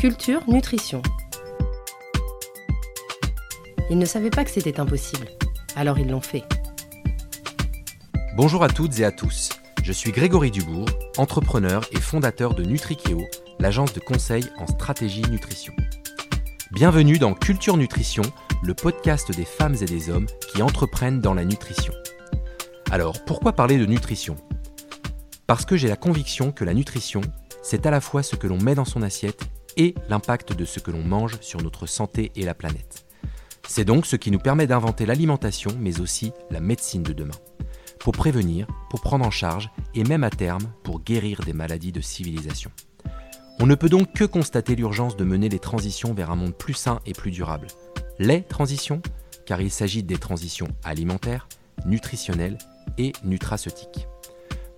Culture Nutrition. Ils ne savaient pas que c'était impossible, alors ils l'ont fait. Bonjour à toutes et à tous. Je suis Grégory Dubourg, entrepreneur et fondateur de Nutrikeo, l'agence de conseil en stratégie nutrition. Bienvenue dans Culture Nutrition, le podcast des femmes et des hommes qui entreprennent dans la nutrition. Alors, pourquoi parler de nutrition? Parce que j'ai la conviction que la nutrition, c'est à la fois ce que l'on met dans son assiette et l'impact de ce que l'on mange sur notre santé et la planète. C'est donc ce qui nous permet d'inventer l'alimentation, mais aussi la médecine de demain. Pour prévenir, pour prendre en charge et même à terme pour guérir des maladies de civilisation. On ne peut donc que constater l'urgence de mener les transitions vers un monde plus sain et plus durable. Les transitions, car il s'agit des transitions alimentaires, nutritionnelles et nutraceutiques.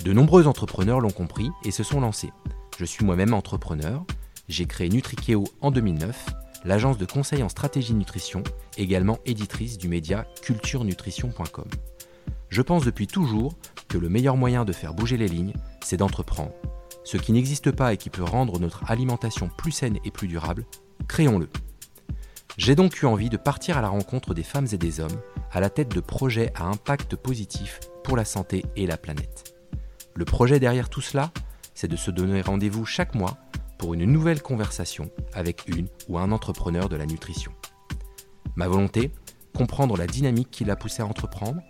De nombreux entrepreneurs l'ont compris et se sont lancés. Je suis moi-même entrepreneur, j'ai créé Nutrikeo en 2009, l'agence de conseil en stratégie nutrition, également éditrice du média culturenutrition.com. Je pense depuis toujours que le meilleur moyen de faire bouger les lignes, c'est d'entreprendre. Ce qui n'existe pas et qui peut rendre notre alimentation plus saine et plus durable, créons-le. J'ai donc eu envie de partir à la rencontre des femmes et des hommes à la tête de projets à impact positif pour la santé et la planète. Le projet derrière tout cela, c'est de se donner rendez-vous chaque mois pour une nouvelle conversation avec une ou un entrepreneur de la nutrition. Ma volonté, comprendre la dynamique qui l'a poussé à entreprendre,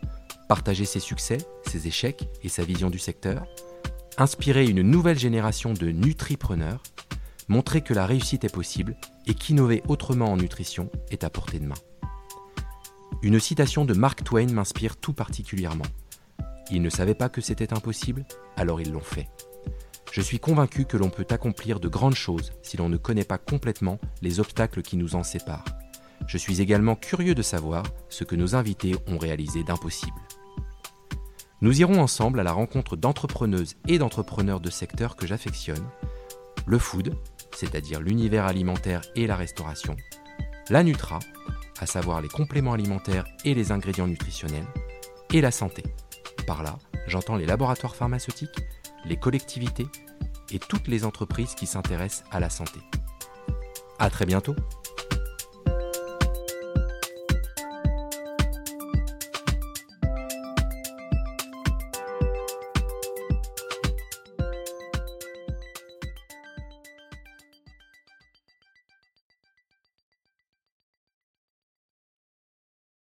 partager ses succès, ses échecs et sa vision du secteur, inspirer une nouvelle génération de nutripreneurs, montrer que la réussite est possible et qu'innover autrement en nutrition est à portée de main. Une citation de Mark Twain m'inspire tout particulièrement. Ils ne savaient pas que c'était impossible, alors ils l'ont fait. Je suis convaincu que l'on peut accomplir de grandes choses si l'on ne connaît pas complètement les obstacles qui nous en séparent. Je suis également curieux de savoir ce que nos invités ont réalisé d'impossible. Nous irons ensemble à la rencontre d'entrepreneuses et d'entrepreneurs de secteurs que j'affectionne, le food, c'est-à-dire l'univers alimentaire et la restauration, la nutra, à savoir les compléments alimentaires et les ingrédients nutritionnels, et la santé. Par là, j'entends les laboratoires pharmaceutiques, les collectivités et toutes les entreprises qui s'intéressent à la santé. À très bientôt